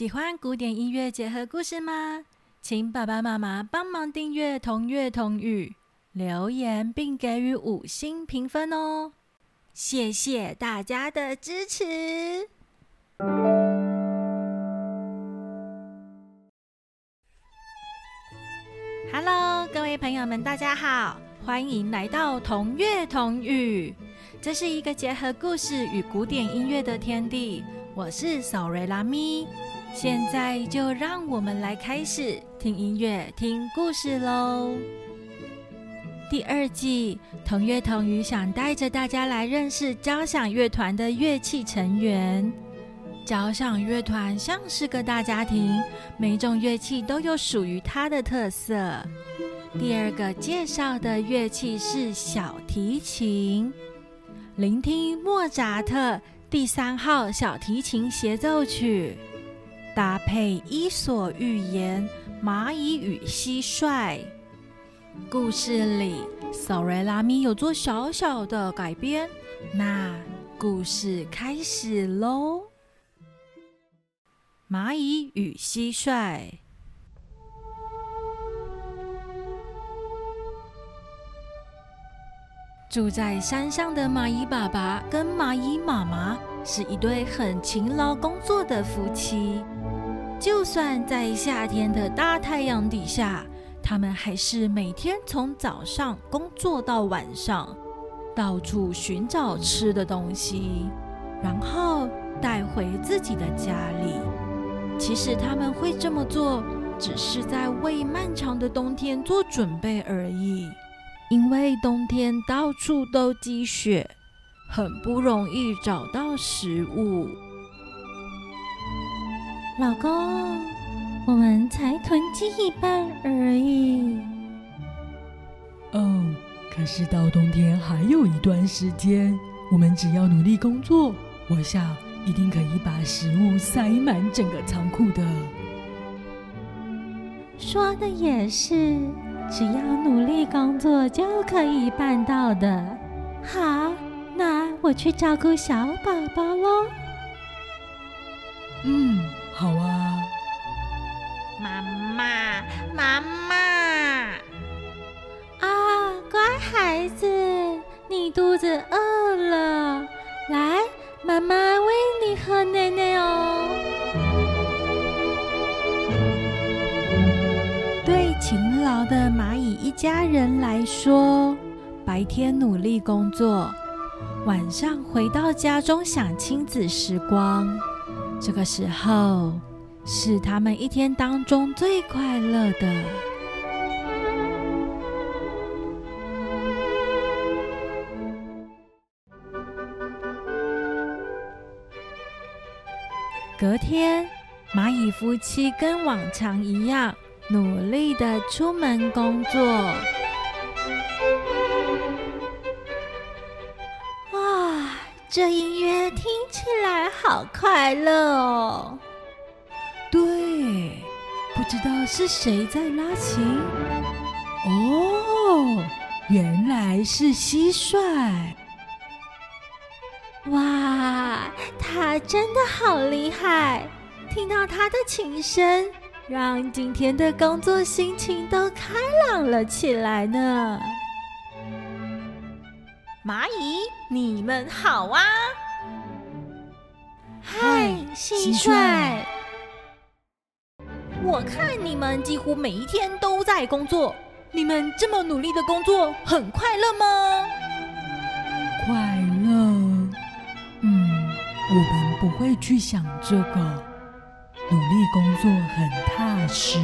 喜欢古典音乐结合故事吗？请爸爸妈妈帮忙订阅同乐同语，留言并给予五星评分哦！谢谢大家的支持。Hello，各位朋友们，大家好，欢迎来到同乐同语。这是一个结合故事与古典音乐的天地。我是扫瑞拉咪。现在就让我们来开始听音乐、听故事喽。第二季同乐同语想带着大家来认识交响乐团的乐器成员。交响乐团像是个大家庭，每种乐器都有属于它的特色。第二个介绍的乐器是小提琴，聆听莫扎特第三号小提琴协奏曲。搭配《伊索寓言》蚂蚁与蟋蟀故事里，索瑞拉咪有做小小的改编。那故事开始喽！蚂蚁与蟋蟀住在山上的蚂蚁爸爸跟蚂蚁妈妈是一对很勤劳工作的夫妻。就算在夏天的大太阳底下，他们还是每天从早上工作到晚上，到处寻找吃的东西，然后带回自己的家里。其实他们会这么做，只是在为漫长的冬天做准备而已。因为冬天到处都积雪，很不容易找到食物。老公，我们才囤积一半而已。哦，可是到冬天还有一段时间，我们只要努力工作，我想一定可以把食物塞满整个仓库的。说的也是，只要努力工作就可以办到的。好，那我去照顾小宝宝喽。嗯。好啊，妈妈，妈妈！啊，乖孩子，你肚子饿了，来，妈妈喂你喝奶奶哦。对勤劳的蚂蚁一家人来说，白天努力工作，晚上回到家中享亲子时光。这个时候是他们一天当中最快乐的。隔天，蚂蚁夫妻跟往常一样，努力的出门工作。这音乐听起来好快乐哦！对，不知道是谁在拉琴。哦，原来是蟋蟀。哇，他真的好厉害！听到他的琴声，让今天的工作心情都开朗了起来呢。蚂蚁，你们好啊！嗨，蟋蟀！我看你们几乎每一天都在工作，你们这么努力的工作，很快乐吗？快乐。嗯，我们不会去想这个。努力工作很踏实，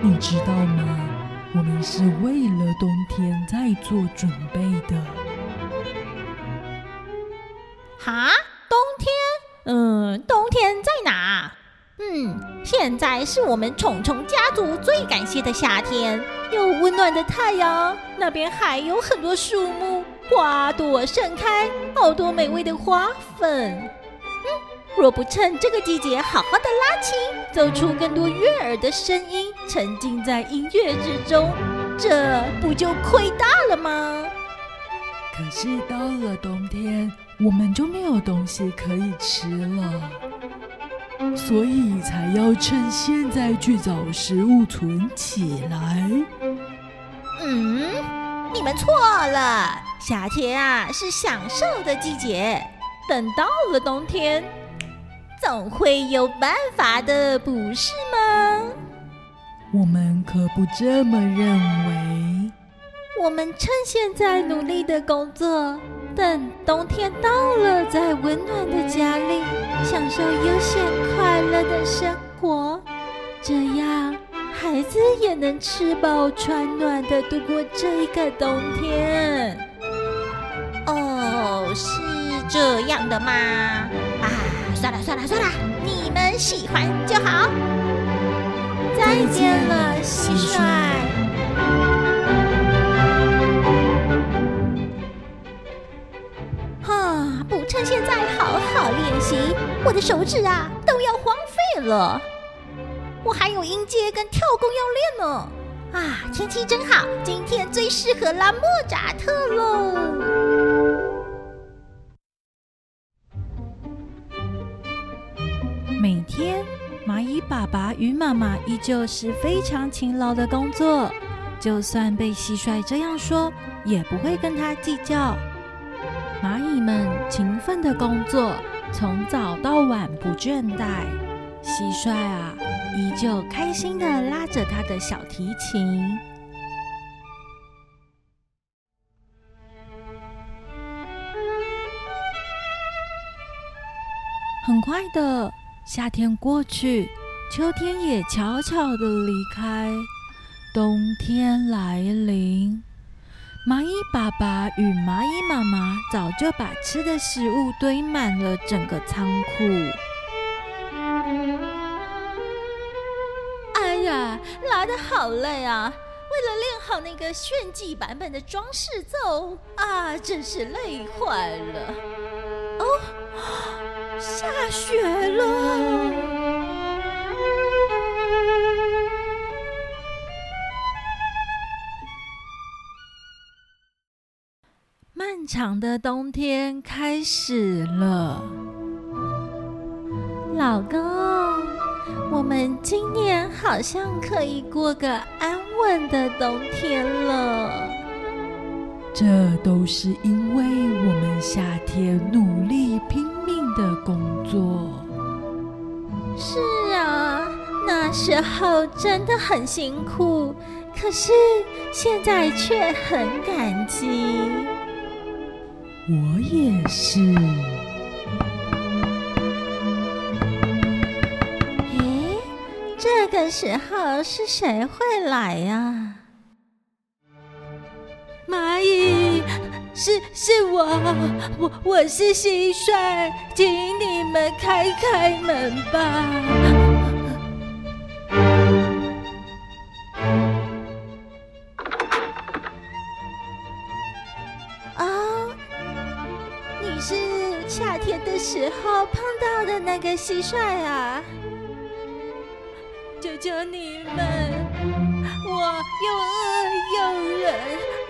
你知道吗？我们是为了冬天在做准备的。哈？冬天？嗯，冬天在哪？嗯，现在是我们虫虫家族最感谢的夏天，有温暖的太阳，那边还有很多树木，花朵盛开，好多美味的花粉。嗯，若不趁这个季节好好的拉琴，奏出更多悦耳的声音，沉浸在音乐之中，这不就亏大了吗？可是到了冬天，我们就没有东西可以吃了。所以才要趁现在去找食物存起来。嗯，你们错了，夏天啊是享受的季节，等到了冬天，总会有办法的，不是吗？我们可不这么认为。我们趁现在努力的工作，等冬天到了，在温暖的家里享受悠闲快乐的生活，这样孩子也能吃饱穿暖的度过这一个冬天。哦，是这样的吗？啊，算了算了算了，你们喜欢就好。再见了，蟋蟀。手指啊都要荒废了。我还有音阶跟跳弓要练呢。啊，天气真好，今天最适合拉莫扎特喽。每天，蚂蚁爸爸与妈妈依旧是非常勤劳的工作，就算被蟋蟀这样说，也不会跟他计较。蚂蚁们勤奋的工作，从早到晚不倦怠。蟋蟀啊，依旧开心的拉着他的小提琴。很快的，夏天过去，秋天也悄悄的离开，冬天来临。蚂蚁爸爸与蚂蚁妈妈早就把吃的食物堆满了整个仓库。哎呀，拉的好累啊！为了练好那个炫技版本的装饰奏啊，真是累坏了。哦，下雪了。长的冬天开始了，老公，我们今年好像可以过个安稳的冬天了。这都是因为我们夏天努力拼命的工作。是啊，那时候真的很辛苦，可是现在却很感激。我也是。咦，这个时候是谁会来呀？蚂蚁，是是我，我我是蟋蟀，请你们开开门吧。天的时候碰到的那个蟋蟀啊！求求你们，我又饿又冷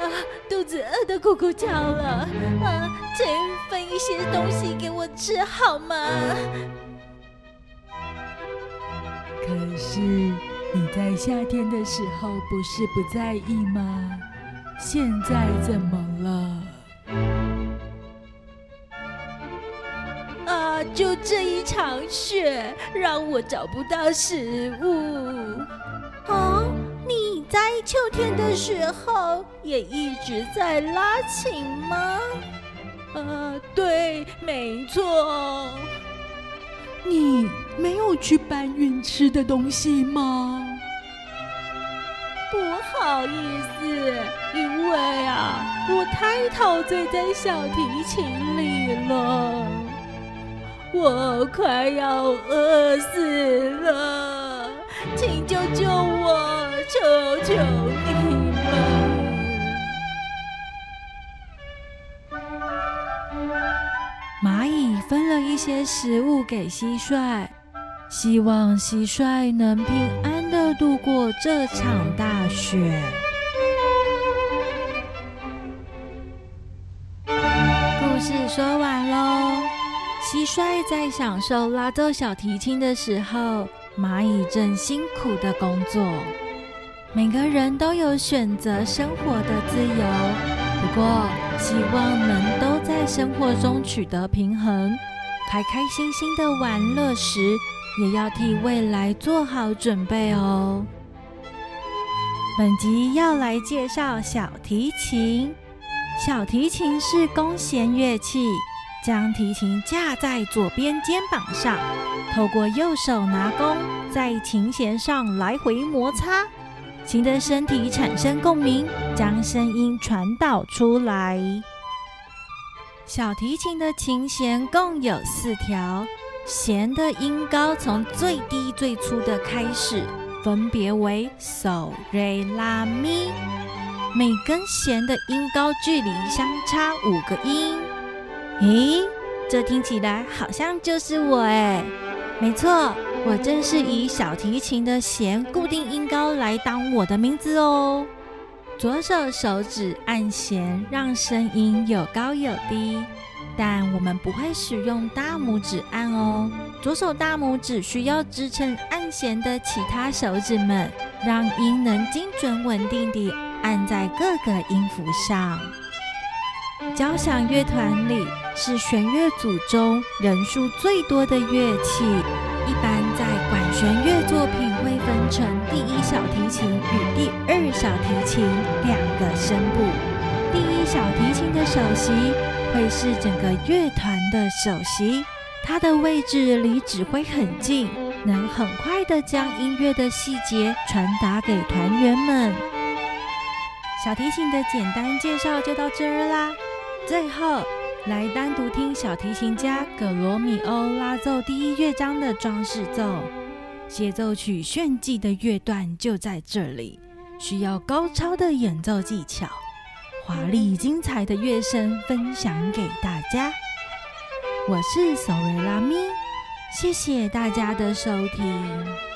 啊，肚子饿得咕咕叫了啊，请分一些东西给我吃好吗？可是你在夏天的时候不是不在意吗？现在怎么了？就这一场雪，让我找不到食物。啊，你在秋天的时候也一直在拉琴吗？呃，对，没错。你没有去搬运吃的东西吗？不好意思，因为啊，我太陶醉在小提琴里了。我快要饿死了，请救救我！求求你们！蚂蚁分了一些食物给蟋蟀，希望蟋蟀能平安的度过这场大雪。故事说完喽。蟋蟀在享受拉奏小提琴的时候，蚂蚁正辛苦的工作。每个人都有选择生活的自由，不过希望能都在生活中取得平衡，开开心心的玩乐时，也要替未来做好准备哦。本集要来介绍小提琴。小提琴是弓弦乐器，将提琴架在左边肩膀上，透过右手拿弓，在琴弦上来回摩擦。琴的身体产生共鸣，将声音传导出来。小提琴的琴弦共有四条，弦的音高从最低最粗的开始，分别为嗦、瑞、拉、咪。每根弦的音高距离相差五个音。咦，这听起来好像就是我哎！没错。我正是以小提琴的弦固定音高来当我的名字哦。左手手指按弦，让声音有高有低，但我们不会使用大拇指按哦。左手大拇指需要支撑按弦的其他手指们，让音能精准稳定地按在各个音符上。交响乐团里是弦乐组中人数最多的乐器，一般在管。弦乐作品会分成第一小提琴与第二小提琴两个声部。第一小提琴的首席会是整个乐团的首席，它的位置离指挥很近，能很快的将音乐的细节传达给团员们。小提琴的简单介绍就到这儿啦。最后，来单独听小提琴家葛罗米欧拉奏第一乐章的装饰奏。协奏曲炫技的乐段就在这里，需要高超的演奏技巧，华丽精彩的乐声分享给大家。我是索瑞拉咪，谢谢大家的收听。